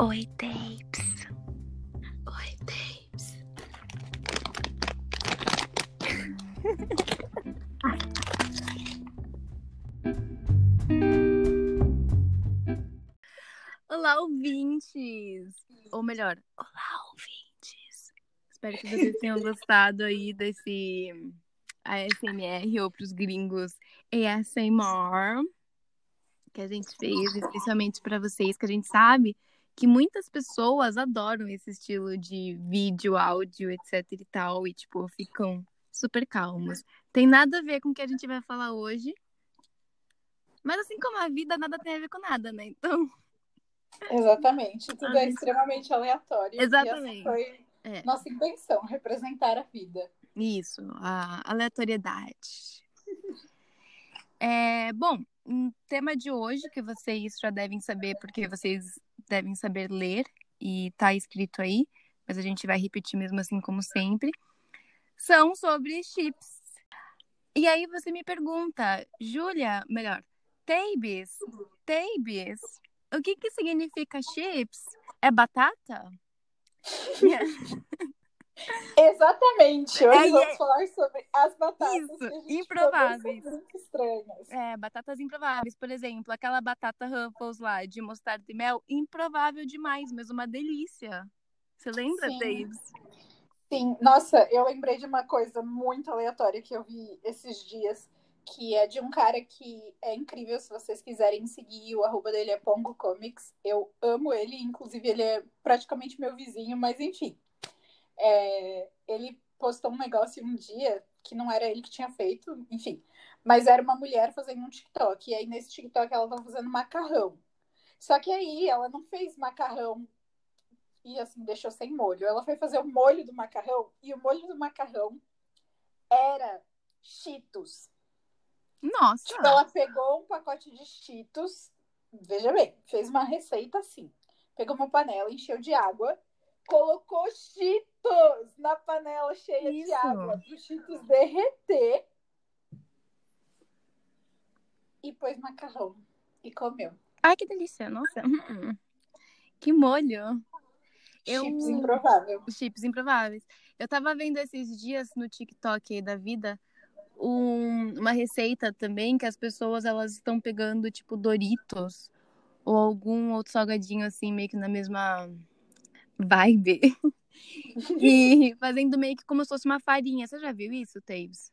Oi, Tapes. Oi, Tapes. Olá, ouvintes! Ou melhor, olá, ouvintes! Espero que vocês tenham gostado aí desse ASMR ou pros gringos ASMR que a gente fez, especialmente para vocês, que a gente sabe que muitas pessoas adoram esse estilo de vídeo, áudio, etc e tal, e tipo, ficam super calmos. Tem nada a ver com o que a gente vai falar hoje. Mas assim como a vida, nada tem a ver com nada, né? Então. Exatamente. Tudo é extremamente aleatório. Exatamente. E essa foi É. nossa intenção, representar a vida. Isso, a aleatoriedade. É, bom, o tema de hoje, que vocês já devem saber, porque vocês devem saber ler, e tá escrito aí, mas a gente vai repetir mesmo assim, como sempre, são sobre chips. E aí você me pergunta, Júlia, melhor, Tabes, Tabes, o que que significa chips? É batata? Exatamente. Hoje É, vamos é- falar sobre as batatas. Isso, improváveis. estranhas. É, batatas improváveis, por exemplo, aquela batata Ruffles lá de mostarda e mel, improvável demais, mas uma delícia. Você lembra, Sim. Davis? Sim, nossa, eu lembrei de uma coisa muito aleatória que eu vi esses dias, que é de um cara que é incrível, se vocês quiserem seguir, o arroba dele é Pongo Comics. Eu amo ele, inclusive ele é praticamente meu vizinho, mas enfim. É, ele postou um negócio um dia que não era ele que tinha feito, enfim, mas era uma mulher fazendo um TikTok, e aí nesse TikTok ela tava fazendo macarrão. Só que aí ela não fez macarrão e assim deixou sem molho. Ela foi fazer o molho do macarrão e o molho do macarrão era Cheetos. Nossa! Tipo, ela pegou um pacote de Cheetos, veja bem, fez uma receita assim. Pegou uma panela, encheu de água, colocou Cheetos na panela cheia de Isso. água, para os Cheetos derreter e pôs macarrão e comeu. Ai, que delícia! Nossa! Hum, Que molho! Eu- Chips improvável. Os chips improváveis. Eu tava vendo esses dias no TikTok aí da vida um- uma receita também que as pessoas elas estão pegando tipo Doritos ou algum outro salgadinho assim meio que na mesma vibe e fazendo meio que como se fosse uma farinha. Você já viu isso, Taves?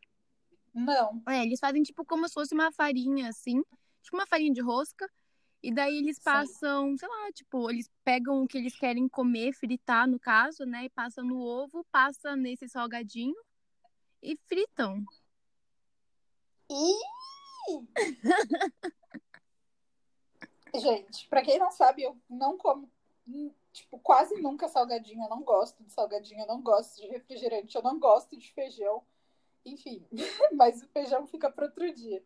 Não. É, eles fazem tipo como se fosse uma farinha assim, tipo uma farinha de rosca. E daí eles Sim. passam, sei lá, tipo, eles pegam o que eles querem comer, fritar no caso, né? E passam no ovo, passa nesse salgadinho e fritam. Gente, pra quem não sabe, eu não como, tipo, quase nunca salgadinho. Eu não gosto de salgadinho, eu não gosto de refrigerante, eu não gosto de feijão. Enfim, mas o feijão fica para outro dia.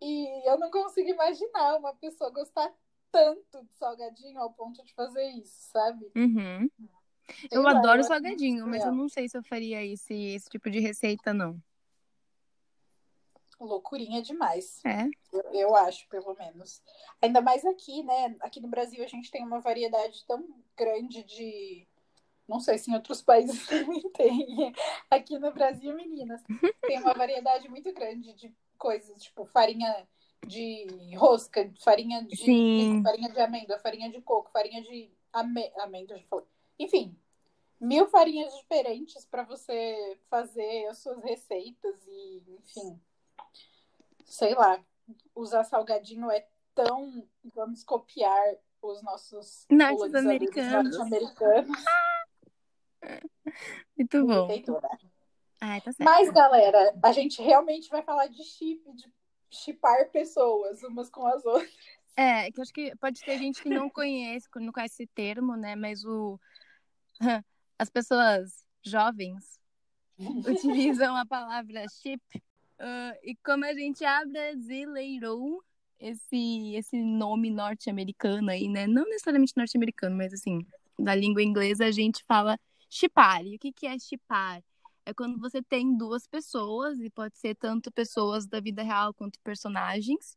E eu não consigo imaginar uma pessoa gostar tanto de salgadinho ao ponto de fazer isso, sabe? Uhum. Eu lá, adoro salgadinho, mas eu não sei se eu faria esse, esse tipo de receita, não. Loucurinha demais. É. Eu, eu acho, pelo menos. Ainda mais aqui, né? Aqui no Brasil a gente tem uma variedade tão grande de. Não sei se em outros países também tem. Aqui no Brasil, meninas, tem uma variedade muito grande de coisas, tipo farinha de rosca, farinha de Sim. farinha de amêndoa, farinha de coco, farinha de ame... amêndoa. Enfim, mil farinhas diferentes para você fazer as suas receitas e, enfim, sei lá, usar salgadinho é tão, vamos copiar os nossos Norte-americanos. norte-americanos. Muito bom. Ai, tá certo. Mas, galera, a gente realmente vai falar de chip, de chipar pessoas umas com as outras. É, que eu acho que pode ter gente que não conhece, não conhece esse termo, né? Mas o as pessoas jovens utilizam a palavra chip. Ah, e como a gente abrasileirou esse, esse nome norte-americano aí, né? Não necessariamente norte-americano, mas assim, da língua inglesa a gente fala chipar. E o que, que é chipar? É quando você tem duas pessoas, e pode ser tanto pessoas da vida real quanto personagens,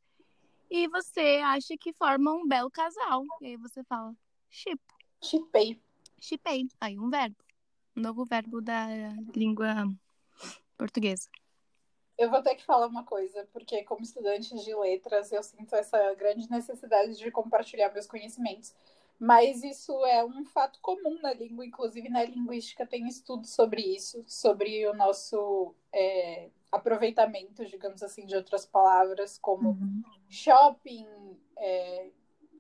e você acha que formam um belo casal. E aí você fala, chip. Chipei. Chipei. Aí, um verbo. Um novo verbo da língua portuguesa. Eu vou ter que falar uma coisa, porque como estudante de letras, eu sinto essa grande necessidade de compartilhar meus conhecimentos. Mas isso é um fato comum na língua, inclusive na linguística tem estudos sobre isso, sobre o nosso é, aproveitamento, digamos assim, de outras palavras, como uhum. shopping. É,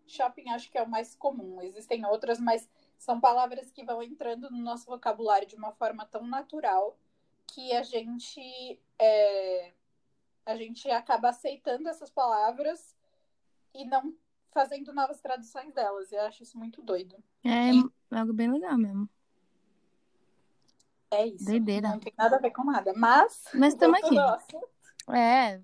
shopping acho que é o mais comum, existem outras, mas são palavras que vão entrando no nosso vocabulário de uma forma tão natural que a gente é, a gente acaba aceitando essas palavras e não fazendo novas traduções delas. Eu acho isso muito doido. É, é algo bem legal mesmo. É isso. Doideira. Não tem nada a ver com nada. Mas. Mas estamos aqui. É,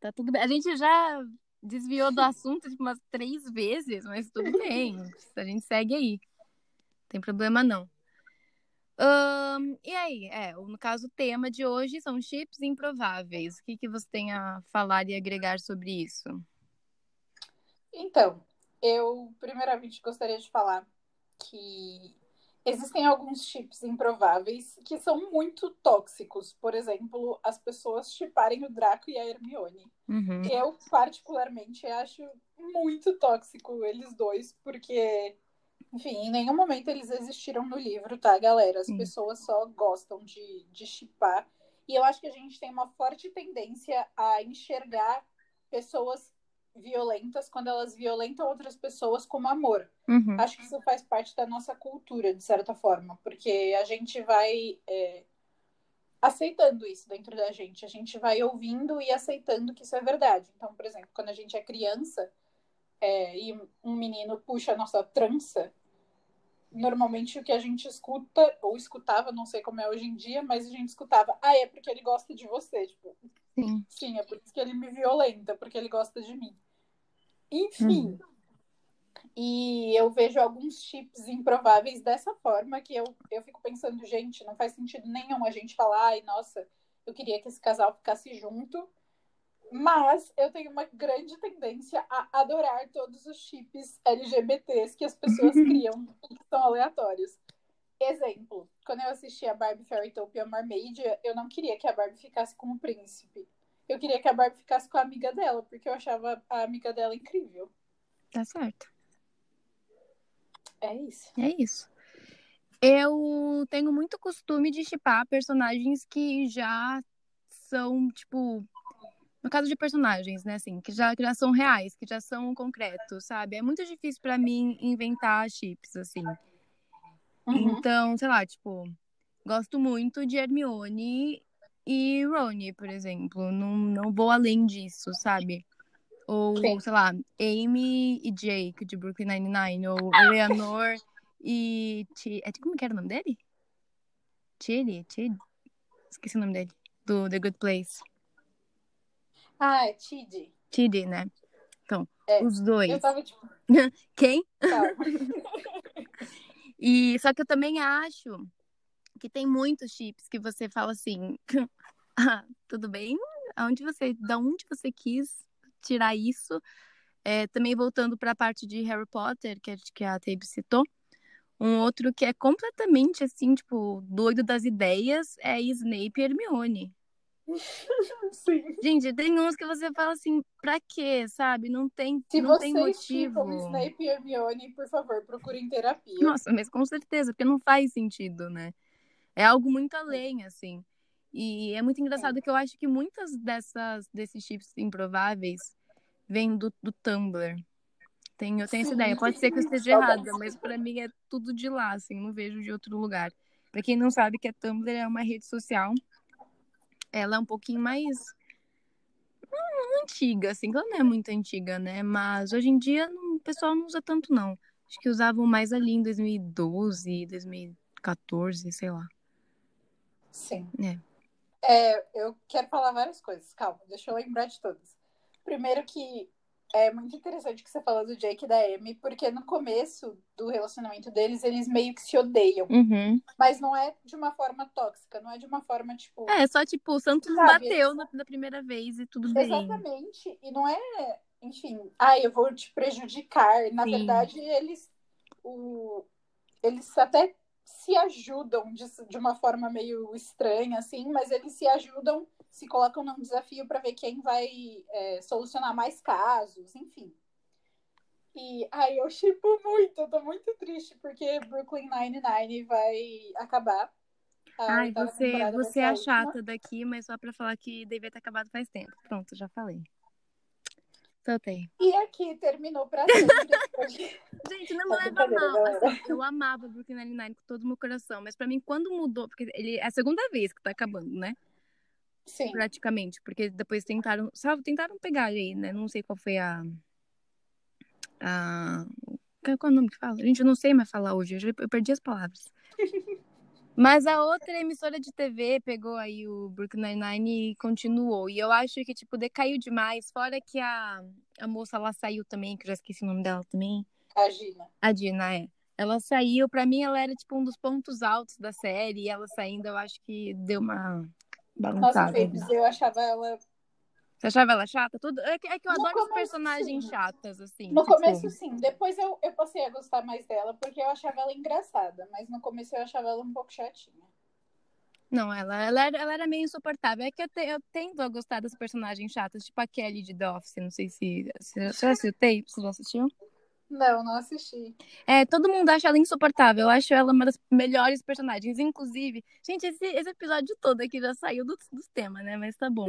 tá tudo bem. A gente já desviou do assunto tipo, umas três vezes, mas tudo bem. A gente segue aí. Não tem problema não. Um, e aí, é, no caso, o tema de hoje são chips improváveis. O que, que você tem a falar e agregar sobre isso? Então, eu primeiramente gostaria de falar que existem alguns chips improváveis que são muito tóxicos. Por exemplo, as pessoas chiparem o Draco e a Hermione. Uhum. Eu, particularmente, acho muito tóxico eles dois, porque, enfim, em nenhum momento eles existiram no livro, tá, galera? As Sim. pessoas só gostam de, de chipar. E eu acho que a gente tem uma forte tendência a enxergar pessoas violentas quando elas violentam outras pessoas como amor. Uhum. Acho que isso faz parte da nossa cultura, de certa forma, porque a gente vai é, aceitando isso dentro da gente, a gente vai ouvindo e aceitando que isso é verdade. Então, por exemplo, quando a gente é criança é, e um menino puxa a nossa trança, normalmente o que a gente escuta, ou escutava, não sei como é hoje em dia, mas a gente escutava, ah, é porque ele gosta de você, tipo, sim, sim é por isso que ele me violenta, porque ele gosta de mim. Enfim. Uhum. E eu vejo alguns chips improváveis dessa forma que eu, eu fico pensando, gente, não faz sentido nenhum a gente falar, ai, nossa, eu queria que esse casal ficasse junto. Mas eu tenho uma grande tendência a adorar todos os chips LGBTs que as pessoas criam e que são aleatórios. Exemplo, quando eu assisti a Barbie Fairytopia Mermaid, eu não queria que a Barbie ficasse com o príncipe eu queria que a Barbie ficasse com a amiga dela, porque eu achava a amiga dela incrível. Tá certo. É isso. É isso. Eu tenho muito costume de chipar personagens que já são, tipo. No caso de personagens, né, assim, que já, que já são reais, que já são concretos, sabe? É muito difícil para mim inventar chips, assim. Uhum. Então, sei lá, tipo, gosto muito de Hermione e Rony, por exemplo. Não, não vou além disso, sabe? Ou, Sim. sei lá, Amy e Jake, de Brooklyn Nine-Nine. Ou Eleanor e... T... É, como que era o nome dele? Chile? Chile? Esqueci o nome dele. Do The Good Place. Ah, é Tid. Tid, né? Então, é, os dois. Eu tava tipo... Quem? e só que eu também acho que tem muitos chips que você fala assim, ah, tudo bem? Aonde você, da onde você quis tirar isso? É, também voltando para a parte de Harry Potter, que, que a Tabe citou, um outro que é completamente assim, tipo, doido das ideias é Snape e Hermione. Sim. Gente, tem uns que você fala assim, pra quê, sabe? Não tem, Se não tem motivo. Se Snape e Hermione, por favor, procurem terapia. Nossa, mas com certeza, porque não faz sentido, né? É algo muito além, assim. E é muito engraçado que eu acho que muitas dessas desses chips improváveis vêm do, do Tumblr. Tenho, eu tenho essa ideia. Pode ser que eu esteja errada, mas para mim é tudo de lá, assim, não vejo de outro lugar. Para quem não sabe que a Tumblr é uma rede social, ela é um pouquinho mais antiga, assim, ela não é muito antiga, né? Mas hoje em dia o pessoal não usa tanto, não. Acho que usavam mais ali em 2012, 2014, sei lá. Sim. É. é. eu quero falar várias coisas, calma, deixa eu lembrar de todas. Primeiro que é muito interessante que você falou do Jake e da Amy, porque no começo do relacionamento deles, eles meio que se odeiam. Uhum. Mas não é de uma forma tóxica, não é de uma forma, tipo. É, só tipo, o Santos não bateu na, na, primeira vez e tudo bem. Exatamente. E não é, enfim, ah, eu vou te prejudicar. Na Sim. verdade, eles. O, eles até se ajudam de, de uma forma meio estranha, assim, mas eles se ajudam, se colocam num desafio para ver quem vai é, solucionar mais casos, enfim. E aí eu chipo muito, eu tô muito triste, porque Brooklyn Nine-Nine vai acabar. Ai, você, você é a chata daqui, mas só pra falar que devia ter acabado faz tempo. Pronto, já falei. Soltei. E aqui terminou pra sempre. Gente, não me leva mal. Assim, eu amava Brooklyn Nine-Nine com todo o meu coração, mas pra mim, quando mudou, porque ele é a segunda vez que tá acabando, né? Sim. Praticamente, porque depois tentaram, tentaram pegar aí, né? Não sei qual foi a a. Qual é o nome que fala? Gente, eu não sei mais falar hoje, eu perdi as palavras. Mas a outra emissora de TV pegou aí o Brooklyn Nine-Nine e continuou. E eu acho que, tipo, decaiu demais. Fora que a, a moça lá saiu também, que eu já esqueci o nome dela também. A Gina. A Gina, é. Ela saiu, pra mim ela era, tipo, um dos pontos altos da série. E ela saindo, eu acho que deu uma balançada. Nossa, eu achava ela você achava ela chata? Tudo... É, que, é que eu no adoro começo, personagens sim. chatas, assim. No tipo... começo, sim. Depois eu, eu passei a gostar mais dela, porque eu achava ela engraçada. Mas no começo eu achava ela um pouco chatinha. Não, ela, ela, era, ela era meio insuportável. É que eu, te, eu tendo a gostar das personagens chatas, tipo a Kelly de The Office. Não sei se. se você assistiu Tape? Você já assistiu? Não, não assisti. É, todo mundo acha ela insuportável. Eu acho ela uma das melhores personagens. Inclusive, gente, esse, esse episódio todo aqui já saiu dos do temas, né? Mas tá bom.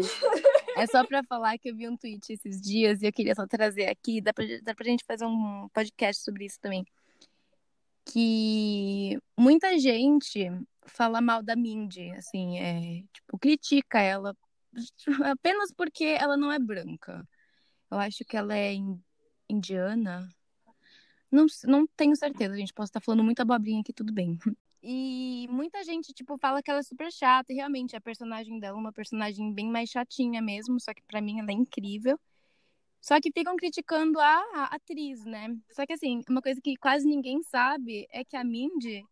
é só pra falar que eu vi um tweet esses dias e eu queria só trazer aqui. Dá pra, dá pra gente fazer um podcast sobre isso também. Que muita gente fala mal da Mindy, assim, é, tipo, critica ela apenas porque ela não é branca. Eu acho que ela é indiana, não, não tenho certeza, gente. Posso estar falando muita abobrinha aqui, tudo bem. E muita gente, tipo, fala que ela é super chata. E realmente, a personagem dela é uma personagem bem mais chatinha mesmo. Só que para mim ela é incrível. Só que ficam criticando a, a, atriz, né? Só que assim, uma coisa que quase ninguém sabe é que a Mindy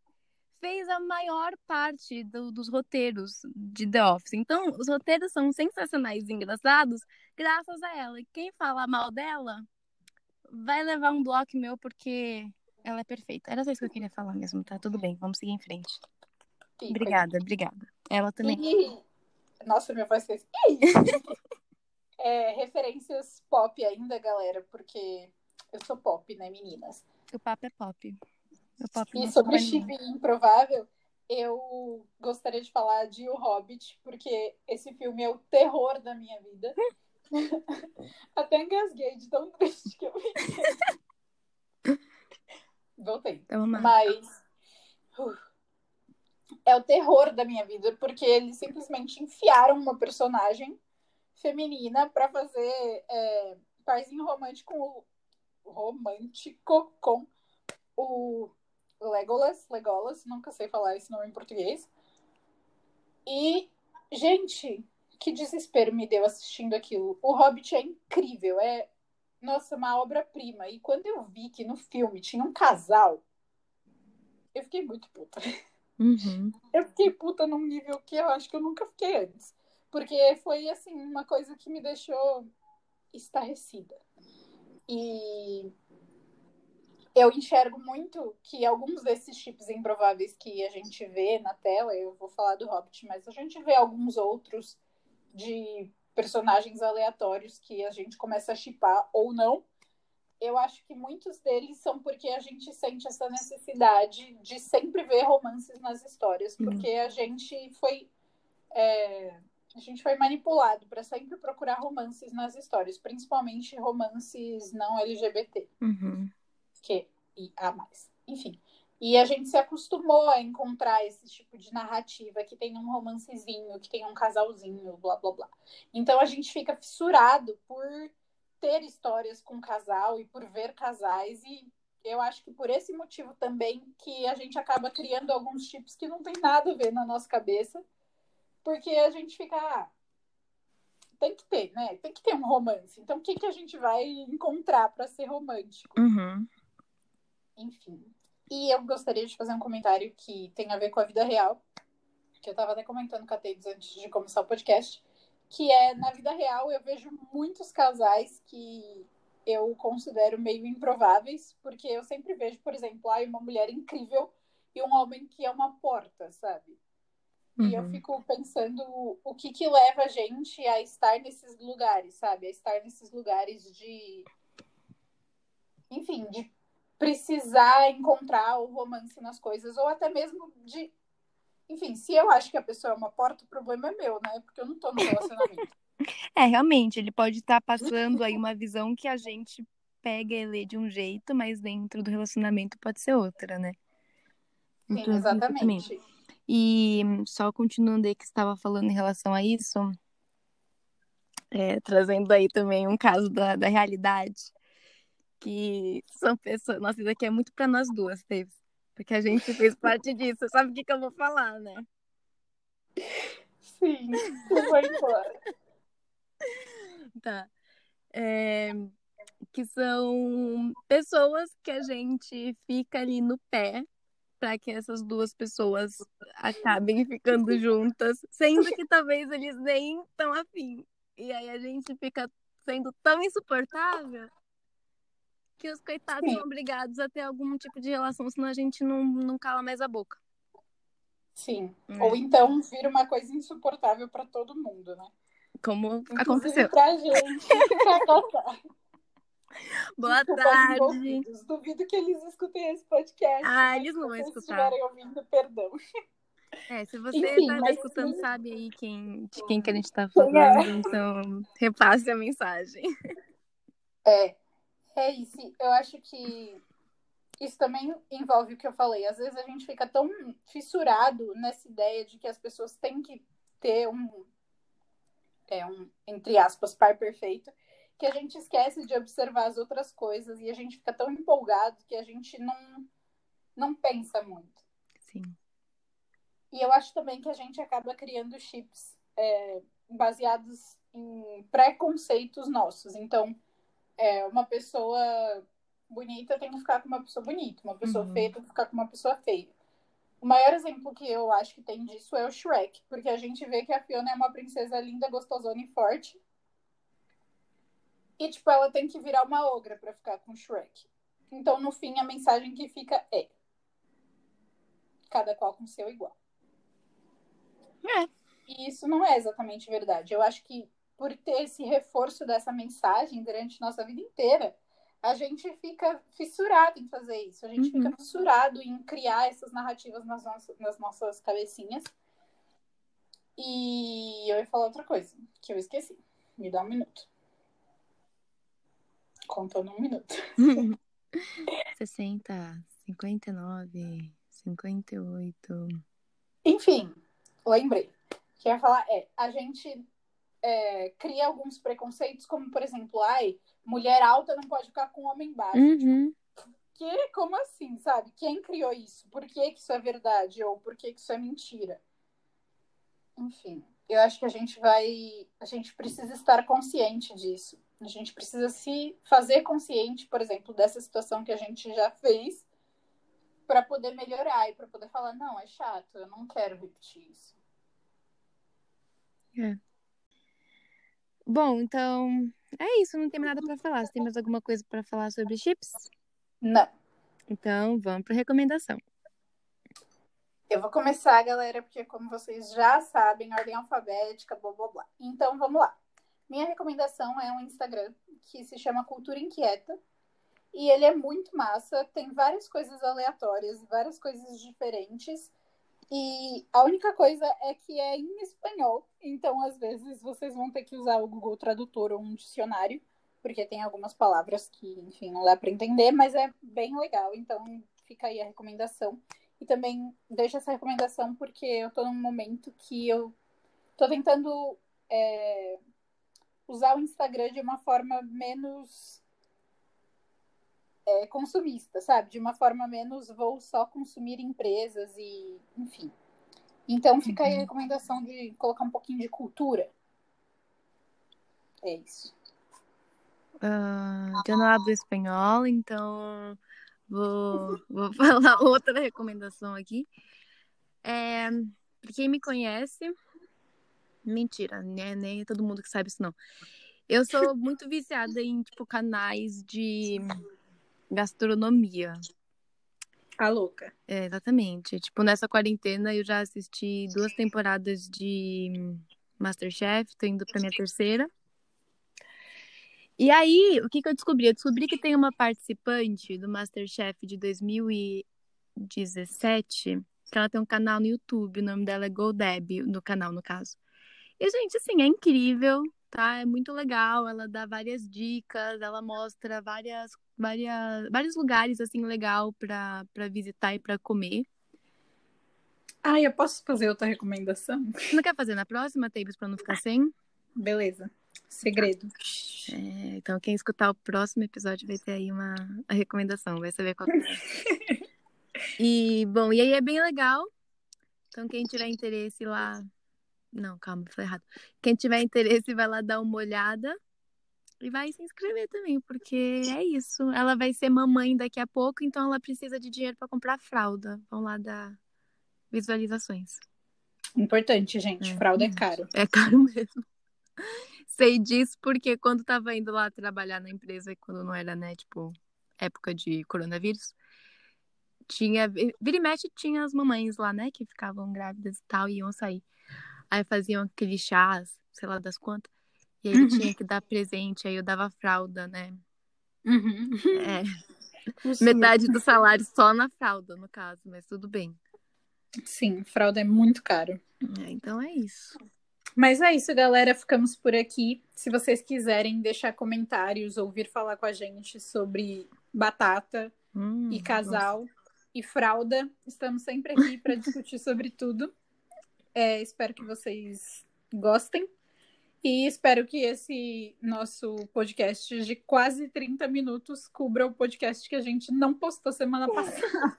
fez a maior parte do, dos roteiros de The Office. Então, os roteiros são sensacionais e engraçados graças a ela. E quem fala mal dela vai levar um bloco meu porque ela é perfeita. Era só isso que eu queria falar mesmo, tá? Tudo bem, vamos seguir em frente. Sim, obrigada, obrigada. Ela também. E... Nossa, minha voz fez. é, referências pop ainda, galera, porque eu sou pop, né, meninas? O papo é pop. O pop e sobre Chibi Improvável, eu gostaria de falar de O Hobbit, porque esse filme é o terror da minha vida. Até engasguei de tão triste que eu fiquei. Voltei. Então, Mas. Uh, é o terror da minha vida, porque eles simplesmente enfiaram uma personagem feminina para fazer é, parzinho romântico, romântico com o Legolas, Legolas, nunca sei falar esse nome em português. E, gente, que desespero me deu assistindo aquilo. O Hobbit é incrível, é nossa, uma obra-prima. E quando eu vi que no filme tinha um casal, eu fiquei muito puta. Uhum. Eu fiquei puta num nível que eu acho que eu nunca fiquei antes. Porque foi, assim, uma coisa que me deixou estarrecida. E eu enxergo muito que alguns desses tipos improváveis que a gente vê na tela, eu vou falar do Hobbit, mas a gente vê alguns outros de personagens aleatórios que a gente começa a chipar ou não. Eu acho que muitos deles são porque a gente sente essa necessidade de sempre ver romances nas histórias, uhum. porque a gente foi é, a gente foi manipulado para sempre procurar romances nas histórias, principalmente romances não LGBT, uhum. que e a mais, enfim. E a gente se acostumou a encontrar esse tipo de narrativa que tem um romancezinho, que tem um casalzinho, blá blá blá. Então a gente fica fissurado por ter histórias com casal e por ver casais e eu acho que por esse motivo também que a gente acaba criando alguns tipos que não tem nada a ver na nossa cabeça, porque a gente fica ah, tem que ter, né? Tem que ter um romance. Então o que que a gente vai encontrar para ser romântico? Uhum. Enfim, e eu gostaria de fazer um comentário que tem a ver com a vida real, que eu estava até comentando com a Teides antes de começar o podcast, que é, na vida real, eu vejo muitos casais que eu considero meio improváveis, porque eu sempre vejo, por exemplo, ah, uma mulher incrível e um homem que é uma porta, sabe? Uhum. E eu fico pensando o que que leva a gente a estar nesses lugares, sabe? A estar nesses lugares de. Enfim, de precisar encontrar o romance nas coisas, ou até mesmo de. Enfim, se eu acho que a pessoa é uma porta, o problema é meu, né? Porque eu não tô no relacionamento. É, realmente, ele pode estar passando aí uma visão que a gente pega e lê de um jeito, mas dentro do relacionamento pode ser outra, né? Sim, Então, exatamente. E só continuando aí que você estava falando em relação a isso, é, trazendo aí também um caso da, da realidade, que são pessoas. Nossa, isso aqui é muito para nós duas, Thaís, porque a gente fez parte disso. Sabe o que, que eu vou falar, né? Sim, vou embora. Tá. É, que são pessoas que a gente fica ali no pé para que essas duas pessoas acabem ficando juntas, sendo que talvez eles nem estão afim. E aí a gente fica sendo tão insuportável que os coitados Sim. são obrigados a ter algum tipo de relação, senão a gente não, não cala mais a boca. Sim. É. Ou então vira uma coisa insuportável para todo mundo, né? Como Inclusive aconteceu. Pra gente. Cacá. Boa Desculpa, tarde. Duvido que eles escutem esse podcast. Ah, eles não se vão escutar. estiverem ouvindo, perdão. É, se você tá mas escutando, sim. sabe aí quem, de quem que a gente tá Quem é? falando, então repasse a mensagem. É, é isso. Eu acho que isso também envolve o que eu falei. Às vezes a gente fica tão fissurado nessa ideia de que as pessoas têm que ter um, é, um entre aspas, par perfeito, que a gente esquece de observar as outras coisas e a gente fica tão empolgado que a gente não, não pensa muito. Sim. E eu acho também que a gente acaba criando chips é, baseados em preconceitos nossos. Então, é, uma pessoa bonita tem que ficar com uma pessoa bonita, uma pessoa Uhum. feia tem que ficar com uma pessoa feia. O maior exemplo que eu acho que tem disso é o Shrek, porque a gente vê que a Fiona é uma princesa linda, gostosona e forte. E, tipo, ela tem que virar uma ogra pra ficar com o Shrek. Então, no fim, a mensagem que fica é: cada qual com seu igual. É. E isso não é exatamente verdade. Eu acho que por ter esse reforço dessa mensagem durante nossa vida inteira, a gente fica fissurado em fazer isso. A gente Uhum. fica fissurado em criar essas narrativas nas nossas, nas nossas cabecinhas. E eu ia falar outra coisa, que eu esqueci. Me dá um minuto. Contando um minuto. 60, 59, 58. Enfim, lembrei. O que eu ia falar é, a gente é, cria alguns preconceitos, como, por exemplo, ai, mulher alta não pode ficar com homem baixo. Uhum. Que? Como assim, sabe? Quem criou isso? Por que, que isso é verdade? Ou por que, que isso é mentira? Enfim, eu acho que a gente vai. A gente precisa estar consciente disso. A gente precisa se fazer consciente, por exemplo, dessa situação que a gente já fez, para poder melhorar e para poder falar: não, é chato, eu não quero repetir isso. Bom, então é isso, não tem nada pra falar. Você tem mais alguma coisa pra falar sobre chips? Não. Então vamos pra recomendação. Eu vou começar, galera, porque como vocês já sabem, ordem alfabética, blá blá blá. Então vamos lá. Minha recomendação é um Instagram que se chama Cultura Inquieta. E ele é muito massa, tem várias coisas aleatórias, várias coisas diferentes. E a única coisa é que é em espanhol. Então, às vezes, vocês vão ter que usar o Google Tradutor ou um dicionário, porque tem algumas palavras que, enfim, não dá para entender, mas é bem legal. Então, fica aí a recomendação. E também deixo essa recomendação porque eu tô num momento que eu tô tentando é, usar o Instagram de uma forma menos é, consumista, sabe? De uma forma menos vou só consumir empresas e, enfim. Então fica aí a recomendação de colocar um pouquinho de cultura. É isso. Ah, eu não hablo espanhol, então vou, vou falar outra recomendação aqui. É, pra quem me conhece, mentira, né? Nem todo mundo que sabe isso não. Eu sou muito viciada em tipo canais de gastronomia. A louca. É, exatamente. Tipo, nessa quarentena eu já assisti duas temporadas de Masterchef, tô indo pra minha terceira. E aí, o que, que eu descobri? Eu descobri que tem uma participante do Masterchef de 2017, que ela tem um canal no YouTube, o nome dela é GoDeb, no canal, no caso. E, gente, assim, é incrível, tá? É muito legal, ela dá várias dicas, ela mostra várias, várias, vários lugares, assim, legal pra visitar e pra comer. Ah, eu posso fazer outra recomendação? Não quer fazer na próxima, Tavis, pra não ficar sem? Beleza. Segredo. É, então, quem escutar o próximo episódio vai ter aí uma recomendação, vai saber qual é. e, bom, e aí é bem legal. Então, quem tiver interesse lá. Não, calma, falei errado. Quem tiver interesse, vai lá dar uma olhada. E vai se inscrever também, porque é isso. Ela vai ser mamãe daqui a pouco, então ela precisa de dinheiro para comprar fralda. Vão lá dar visualizações. Importante, gente. É. Fralda é caro. É caro mesmo. Sei disso porque quando tava indo lá trabalhar na empresa, quando não era, né, tipo, época de coronavírus, tinha. Vira e mexe tinha as mamães lá, né, que ficavam grávidas e tal, e iam sair. Aí faziam aqueles chás, sei lá das quantas. E aí Uhum. tinha que dar presente, aí eu dava fralda, né? Uhum. É, metade do salário só na fralda, no caso, mas tudo bem. Sim, fralda é muito caro. É, então é isso. Mas é isso, galera. Ficamos por aqui. Se vocês quiserem deixar comentários ou vir falar com a gente sobre batata Hum, e casal e fralda, estamos sempre aqui para discutir sobre tudo. É, espero que vocês gostem. E espero que esse nosso podcast de quase 30 minutos cubra o podcast que a gente não postou semana passada.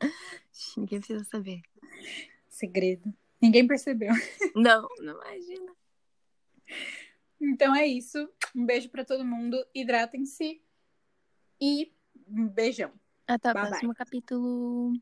Ninguém precisa saber. Segredo. Ninguém percebeu. Não, não imagina. Então é isso. Um beijo para todo mundo. Hidratem-se. E um beijão. Até o Bye, bye. próximo capítulo.